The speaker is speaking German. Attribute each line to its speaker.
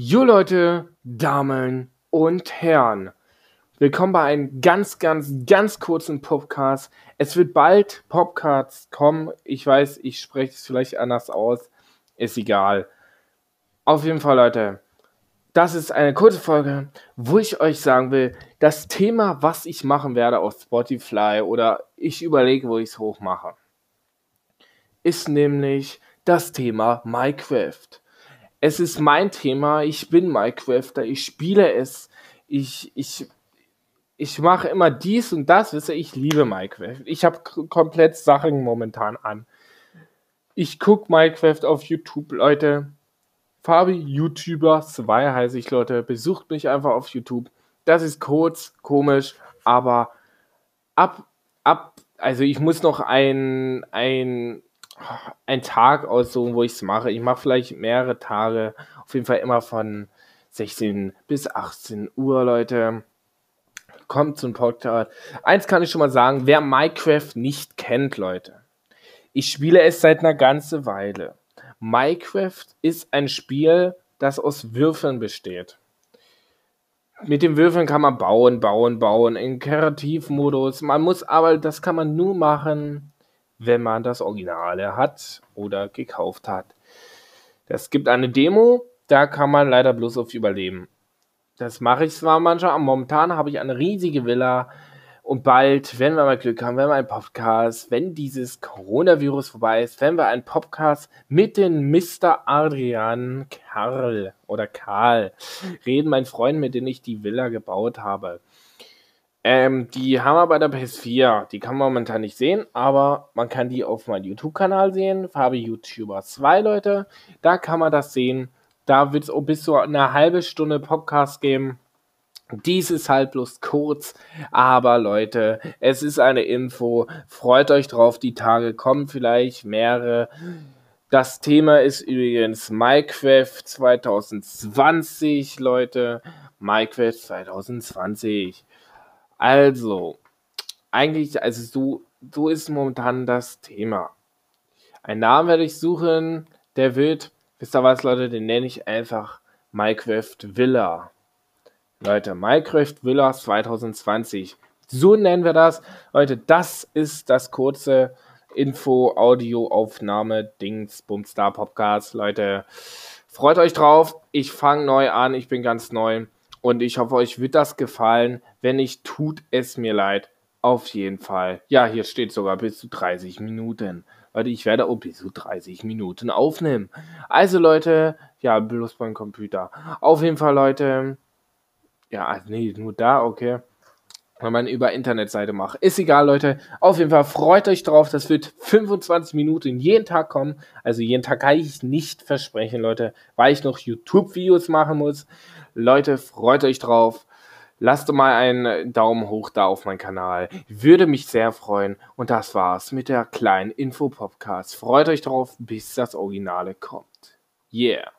Speaker 1: Jo Leute, Damen und Herren, willkommen bei einem ganz, ganz, ganz kurzen Podcast. Es wird bald Podcasts kommen. Ich weiß, ich spreche es vielleicht anders aus. Ist egal. Auf jeden Fall, Leute, das ist eine kurze Folge, wo ich euch sagen will, das Thema, was ich machen werde auf Spotify oder ich überlege, wo ich es hochmache, ist nämlich das Thema Minecraft es ist mein Thema, ich bin Minecrafter, ich spiele es, ich, ich, ich mache immer dies und das, wisst ihr, ich liebe Minecraft. Ich habe komplett Sachen momentan an. Ich gucke Minecraft auf YouTube, Leute. Fabi YouTuber 2 heiße ich, Leute. Besucht mich einfach auf YouTube. Das ist kurz, komisch, aber ab, ab, also ich muss noch ein, ein ein Tag aussuchen, wo ich es mache. Ich mache vielleicht mehrere Tage, auf jeden Fall immer von 16 bis 18 Uhr, Leute. Kommt zum Podcast. Eins kann ich schon mal sagen, wer Minecraft nicht kennt, Leute. Ich spiele es seit einer ganzen Weile. Minecraft ist ein Spiel, das aus Würfeln besteht. Mit den Würfeln kann man bauen, bauen, bauen, in Kreativmodus. Man muss aber, das kann man nur machen, wenn man das Originale hat oder gekauft hat. Es gibt eine Demo, da kann man leider bloß auf Überleben. Das mache ich zwar manchmal, momentan habe ich eine riesige Villa und bald, wenn wir mal Glück haben, wenn wir einen Podcast, wenn dieses Coronavirus vorbei ist, wenn wir einen Podcast mit dem Mr. Adrian Karl oder Karl reden, mein Freund, mit dem ich die Villa gebaut habe. Ähm, die haben wir bei der PS4. Die kann man momentan nicht sehen, aber man kann die auf meinem YouTube-Kanal sehen. Fabi YouTuber 2, Leute. Da kann man das sehen. Da wird es bis zu eine halbe Stunde Podcast geben. Dies ist halt bloß kurz, aber Leute, es ist eine Info. Freut euch drauf, die Tage kommen vielleicht mehrere. Das Thema ist übrigens Minecraft 2020, Leute. Minecraft 2020. Also, eigentlich, also so, so ist momentan das Thema. Ein Namen werde ich suchen, der wird, wisst ihr was, Leute, den nenne ich einfach Minecraft Villa. Leute, Minecraft Villa 2020. So nennen wir das. Leute, das ist das kurze Info, Audio, Aufnahme, Dings, Bumstar Podcast. Leute, freut euch drauf. Ich fange neu an. Ich bin ganz neu. Und ich hoffe, euch wird das gefallen. Wenn nicht, tut es mir leid. Auf jeden Fall. Ja, hier steht sogar bis zu 30 Minuten. Leute, ich werde auch bis zu 30 Minuten aufnehmen. Also Leute, ja, bloß beim Computer. Auf jeden Fall, Leute. Ja, nee, nur da, okay. Wenn man über Internetseite macht. Ist egal, Leute. Auf jeden Fall freut euch drauf. Das wird 25 Minuten jeden Tag kommen. Also jeden Tag kann ich nicht versprechen, Leute, weil ich noch YouTube-Videos machen muss. Leute, freut euch drauf. Lasst mal einen Daumen hoch da auf meinen Kanal. Würde mich sehr freuen. Und das war's mit der kleinen Info-Podcast. Freut euch drauf, bis das Originale kommt. Yeah.